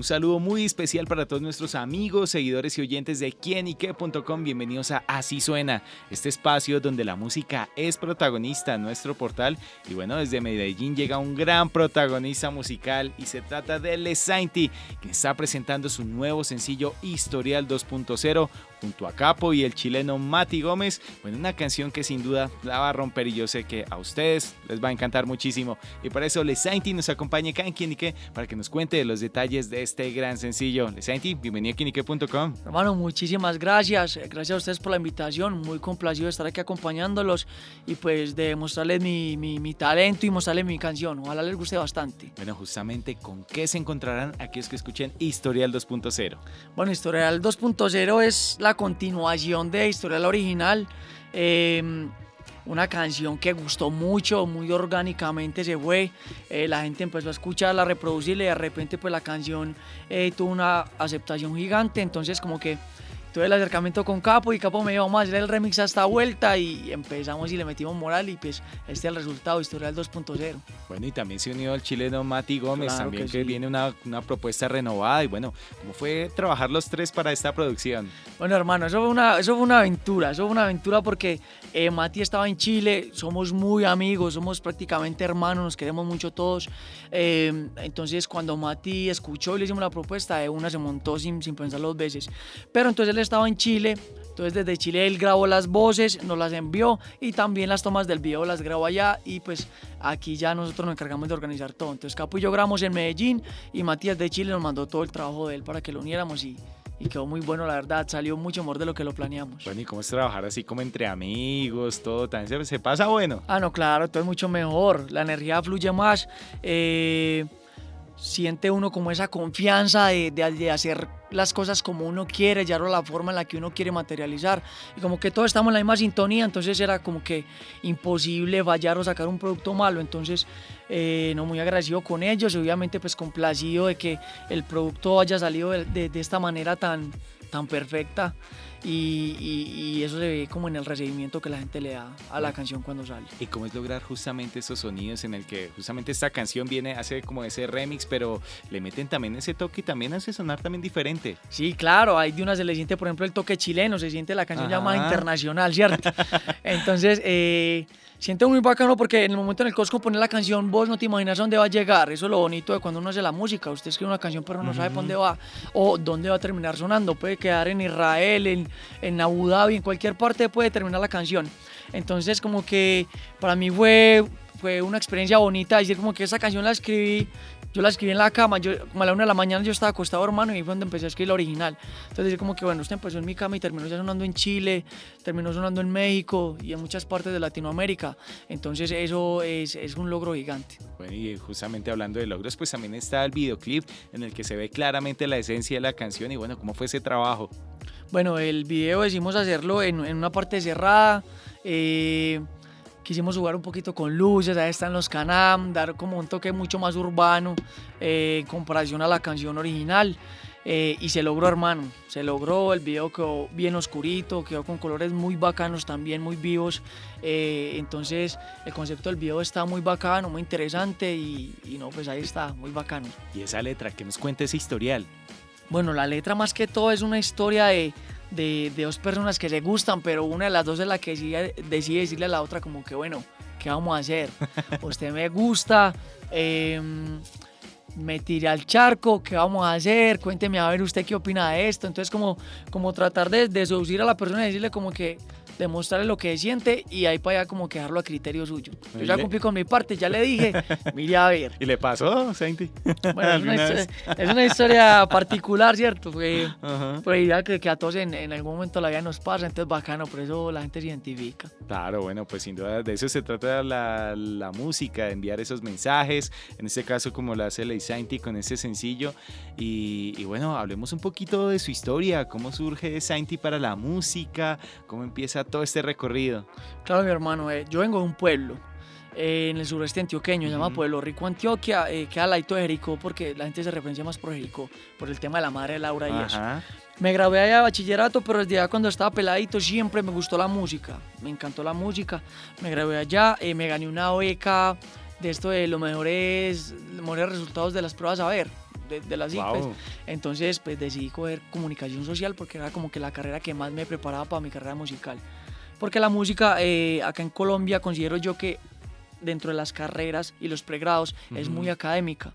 Un saludo muy especial para todos nuestros amigos, seguidores y oyentes de quienique.com. Bienvenidos a Así Suena, este espacio donde la música es protagonista en nuestro portal. Y bueno, desde Medellín llega un gran protagonista musical y se trata de Lesainti, que está presentando su nuevo sencillo Historial 2.0, junto a Capo y el chileno Mati Gómez. Bueno, una canción que sin duda la va a romper y yo sé que a ustedes les va a encantar muchísimo. Y para eso Lesainti nos acompaña acá en Quienique para que nos cuente los detalles de este gran sencillo. Lesainti, bienvenido a Quienique.com. Hermano, muchísimas gracias. Gracias a ustedes por la invitación. Muy complacido de estar aquí acompañándolos y pues de mostrarles mi, mi, mi talento y mostrarles mi canción. Ojalá les guste bastante. Bueno, justamente con qué se encontrarán aquellos que escuchen Historial 2.0. Bueno, Historial 2.0 es la continuación de Historia original. Eh, una canción que gustó mucho, muy orgánicamente se fue. Eh, la gente empezó a escucharla, a reproducirla y de repente pues la canción eh, tuvo una aceptación gigante. Entonces como que tuve el acercamiento con Capo y Capo me dijo, vamos a hacer el remix a esta vuelta y empezamos y le metimos moral y pues este es el resultado, Historial 2.0. Bueno, y también se unió el chileno Mati Gómez, Claro también que que, sí. viene una, una propuesta renovada y bueno, ¿cómo fue trabajar los tres para esta producción? Bueno, hermano, eso fue una, eso fue una aventura, eso fue una aventura porque eh, Mati estaba en Chile, somos muy amigos, somos prácticamente hermanos, nos queremos mucho todos. Eh, entonces, cuando Mati escuchó y le hicimos la propuesta, de una se montó sin, sin pensar dos veces. Pero entonces él estaba en Chile, entonces desde Chile él grabó las voces, nos las envió y también las tomas del video las grabó allá y pues aquí ya nosotros nos encargamos de organizar todo. Entonces Capo y yo grabamos en Medellín y Matías de Chile nos mandó todo el trabajo de él para que lo uniéramos y, y quedó muy bueno, la verdad, salió mucho mejor de lo que lo planeamos. Bueno, ¿y cómo es trabajar así como entre amigos, todo tan se, se pasa bueno? Ah, no, claro, todo es mucho mejor, la energía fluye más, eh, siente uno como esa confianza de, de- de hacer las cosas como uno quiere, ya la forma en la que uno quiere materializar, y como que todos estamos en la misma sintonía, entonces era como que imposible fallar o sacar un producto malo, entonces eh, no muy agradecido con ellos, obviamente pues complacido de que el producto haya salido de- de esta manera tan, tan perfecta. Y, y- y eso se ve como en el recibimiento que la gente le da a la canción cuando sale. ¿Y cómo es lograr justamente esos sonidos en el que justamente esta canción viene, hace como ese remix, pero le meten también ese toque y también hace sonar también diferente? Sí, claro, hay de una se le siente, por ejemplo, el toque chileno, se siente la canción ya más Ajá. internacional, ¿cierto? Entonces, eh, siento muy bacano porque en el momento en el que vos compones la canción, vos no te imaginas a dónde va a llegar. Eso es lo bonito de cuando uno hace la música. Usted escribe una canción, pero no sabe por dónde va o dónde va a terminar sonando. Puede quedar en Israel, en, en Abu Dhabi, en cualquier parte puede terminar la canción. Entonces, como que para mí fue, fue una experiencia bonita decir como que esa canción la escribí yo la escribí en la cama, yo, como a la una de la mañana yo estaba acostado, hermano, y ahí fue donde empecé a escribir la original. Entonces, como que, bueno, usted empezó en mi cama y terminó ya sonando en Chile, terminó sonando en México y en muchas partes de Latinoamérica. Entonces, eso es, es un logro gigante. Bueno, y justamente hablando de logros, pues también está el videoclip en el que se ve claramente la esencia de la canción y bueno, ¿cómo fue ese trabajo? Bueno, el video decidimos hacerlo en, en una parte cerrada. eh, quisimos jugar un poquito con luces, ahí están los canam, dar como un toque mucho más urbano eh, en comparación a la canción original. eh, y se logró, hermano. Se logró, el video quedó bien oscurito, quedó con colores muy bacanos también, muy vivos. eh, entonces, el concepto del video está muy bacano, muy interesante y, y no, pues ahí está, muy bacano. Y esa letra, que nos cuenta ese historial. Bueno, la letra más que todo es una historia de, de, de dos personas que se gustan, pero una de las dos es la que decide, decide decirle a la otra como que, bueno, ¿qué vamos a hacer? Usted me gusta, em, me tiré al charco, ¿qué vamos a hacer? Cuénteme a ver usted qué opina de esto. Entonces como, como tratar de, de seducir a la persona y decirle como que demostrarle lo que siente y ahí para allá como que dejarlo a criterio suyo. Yo ya cumplí con mi parte, ya le dije, mire a ver. ¿Y le pasó, Sainti? Bueno, es una, historia, es una historia particular, ¿cierto? Porque, Ajá. pues ya que, que a todos en, en algún momento la vida nos pasa, entonces bacano, por eso la gente se identifica. Claro, bueno, pues sin duda de eso se trata la, la música, de enviar esos mensajes, en este caso como la hace Ley Sainti con ese sencillo. Y, y bueno, hablemos un poquito de su historia, cómo surge Sainti para la música, cómo empieza todo este recorrido. Claro, mi hermano, eh, yo vengo de un pueblo. eh, en el sureste antioqueño, se llama. Pueblo Rico, Antioquia, eh, queda al ladito de Jericó, porque la gente se referencia más por Jericó, por el tema de la madre de Laura y eso. Me gradué allá de bachillerato, pero desde allá cuando estaba peladito siempre me gustó la música. Me encantó la música. Me gradué allá, eh, me gané una beca de esto de los mejores, los mejores resultados de las pruebas a ver, de, de las. Wow. Entonces, pues decidí coger comunicación social porque era como que la carrera que más me preparaba para mi carrera musical. Porque la música eh, acá en Colombia considero yo que dentro de las carreras y los pregrados es Ujú. muy académica.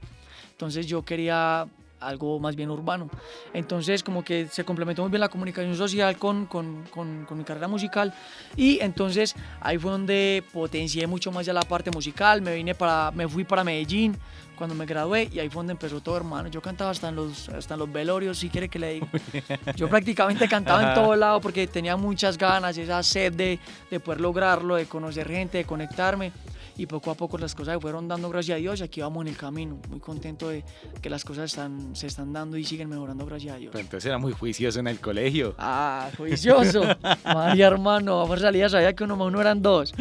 Entonces yo quería algo más bien urbano. Entonces como que se complementó muy bien la comunicación social con, con, con- con mi carrera musical y entonces ahí fue donde potencié mucho más ya la parte musical, me vine para, me fui para Medellín cuando me gradué y ahí fue donde empezó todo hermano. Yo cantaba hasta en los, hasta en los velorios, si quiere que le diga. Yo prácticamente cantaba en todo lado porque tenía muchas ganas, esa sed de, de poder lograrlo, de conocer gente, de conectarme. Y poco a poco las cosas se fueron dando, gracias a Dios, y aquí vamos en el camino. Muy contento de que las cosas están, se están dando y siguen mejorando, gracias a Dios. Pero entonces era muy juicioso en el colegio. Ah, juicioso. María, hermano, a fuerza salida sabía que uno más uno eran dos.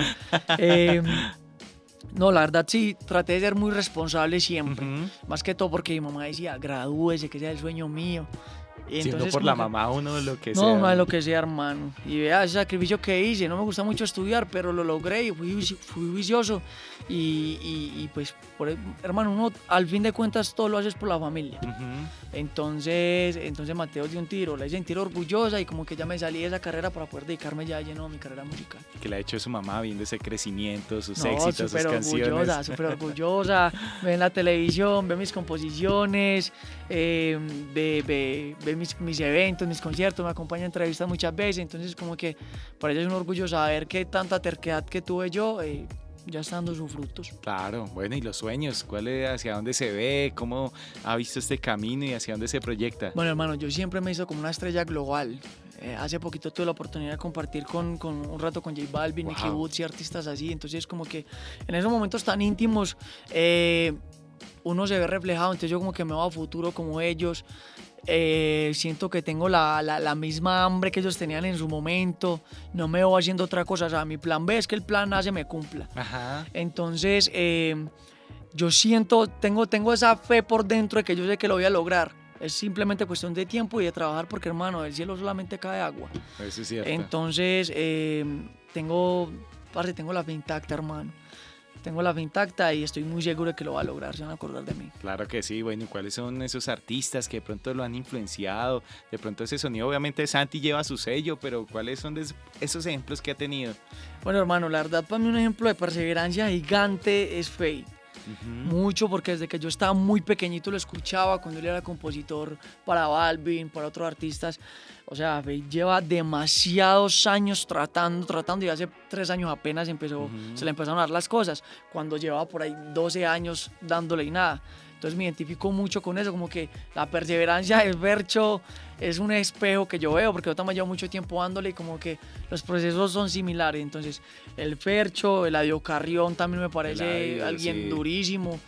Eh, no, la verdad sí, traté de ser muy responsable siempre. Ujú. Más que todo porque mi mamá decía, gradúese, que sea el sueño mío. Y Si uno entonces por la mamá uno lo que no, sea. no es lo que sea, hermano. Y vea ese sacrificio que hice. No me gusta mucho estudiar, pero lo logré y fui, fui juicioso. Y, y- y, pues, por, e- hermano, uno al fin de cuentas todo lo haces por la familia. Ujú. Entonces, entonces Mateo dio un tiro, la hice sentir orgullosa y como que ya me salí de esa carrera para poder dedicarme ya lleno a mi carrera musical. Que le ha hecho su mamá viendo ese crecimiento, sus No, éxitos, sus súper canciones. orgullosa, súper orgullosa. Ve en la televisión, ve mis composiciones, eh, ve, ve- ve mis, mis eventos, mis conciertos, me acompaña a entrevistas muchas veces. Entonces, como que para ella es un orgullo saber que tanta terquedad que tuve yo eh, ya está dando sus frutos. Claro, bueno, y los sueños, ¿cuál es, hacia dónde se ve? ¿Cómo ha visto este camino y hacia dónde se proyecta? Bueno, hermano, yo siempre me hizo como una estrella global. Eh, hace poquito tuve la oportunidad de compartir con, con un rato con J Balvin, Nicky Wow. Woods y artistas así. Entonces, como que en esos momentos tan íntimos, eh, uno se ve reflejado. Entonces, yo como que me veo a futuro como ellos. Eh, siento que tengo la, la- la misma hambre que ellos tenían en su momento. No me veo haciendo otra cosa. O sea, mi plan B es que el plan A se me cumpla. Ajá. Entonces, eh, yo siento, tengo, tengo esa fe por dentro de que yo sé que lo voy a lograr. Es simplemente cuestión de tiempo y de trabajar porque, hermano, del cielo solamente cae agua. Eso es cierto. Entonces, eh, tengo, parce, tengo la fe intacta, hermano. Tengo la fe intacta y estoy muy seguro de que lo va a lograr. Se van a acordar de mí. Claro que sí, bueno, ¿y cuáles son esos artistas que de pronto lo han influenciado? De pronto ese sonido, obviamente Santi lleva su sello, pero ¿cuáles son de esos ejemplos que ha tenido? Bueno, hermano, la verdad, para mí un ejemplo de perseverancia gigante es Faye. Ujú. Mucho porque desde que yo estaba muy pequeñito lo escuchaba cuando él era compositor para Balvin, para otros artistas. O sea, lleva demasiados años tratando, tratando y hace tres años apenas empezó, se le empezaron a dar las cosas. Cuando llevaba por ahí 12 años dándole y nada. Entonces me identifico mucho con eso, como que la perseverancia del Bercho es un espejo que yo veo, porque yo también llevo mucho tiempo dándole y como que los procesos son similares. Entonces, el Fercho, el Adio Carrión también me parece Eladio, alguien sí. durísimo.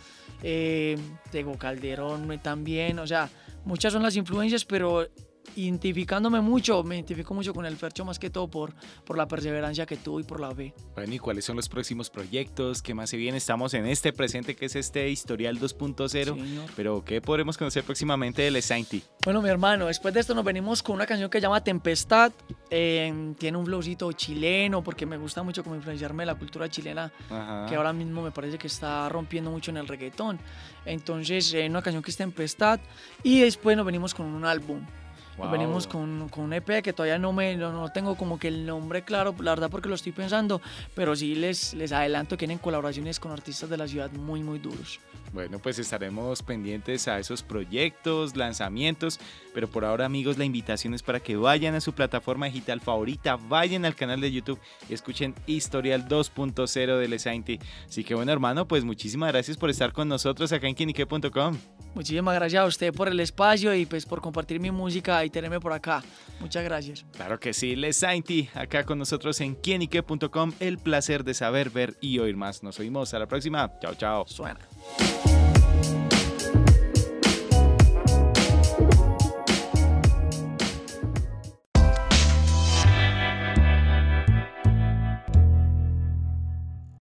Eh, Tego Calderón también, o sea, muchas son las influencias, pero identificándome mucho, me identifico mucho con el Fercho más que todo por, por la perseverancia que tuvo y por la fe. Bueno, ¿y cuáles son los próximos proyectos? ¿Qué más se viene? Estamos en este presente que es este historial 2.0, Señor. pero ¿qué podremos conocer próximamente de Les Sainti? Bueno, mi hermano, después de esto nos venimos con una canción que se llama Tempestad. Eh, tiene un flowcito chileno, porque me gusta mucho como influenciarme de la cultura chilena, Ajá. que ahora mismo me parece que está rompiendo mucho en el reggaetón. Entonces, eh, una canción que es Tempestad. Y después nos venimos con un álbum. Wow. venimos con, con un EP que todavía no me no, no tengo como que el nombre claro, la verdad porque lo estoy pensando, pero sí les, les adelanto que tienen colaboraciones con artistas de la ciudad muy muy duros. Bueno, pues estaremos pendientes a esos proyectos, lanzamientos, pero por ahora amigos la invitación es para que vayan a su plataforma digital favorita, vayan al canal de YouTube y escuchen Historial 2.0 de Lesainti. Así que bueno hermano, pues muchísimas gracias por estar con nosotros acá en quinique.com. Muchísimas gracias a usted por el espacio y pues por compartir mi música y tenerme por acá. Muchas gracias. Claro que sí, Lesainti, acá con nosotros en quinique.com, el placer de saber, ver y oír más. Nos oímos, a la próxima, chao chao. Suena.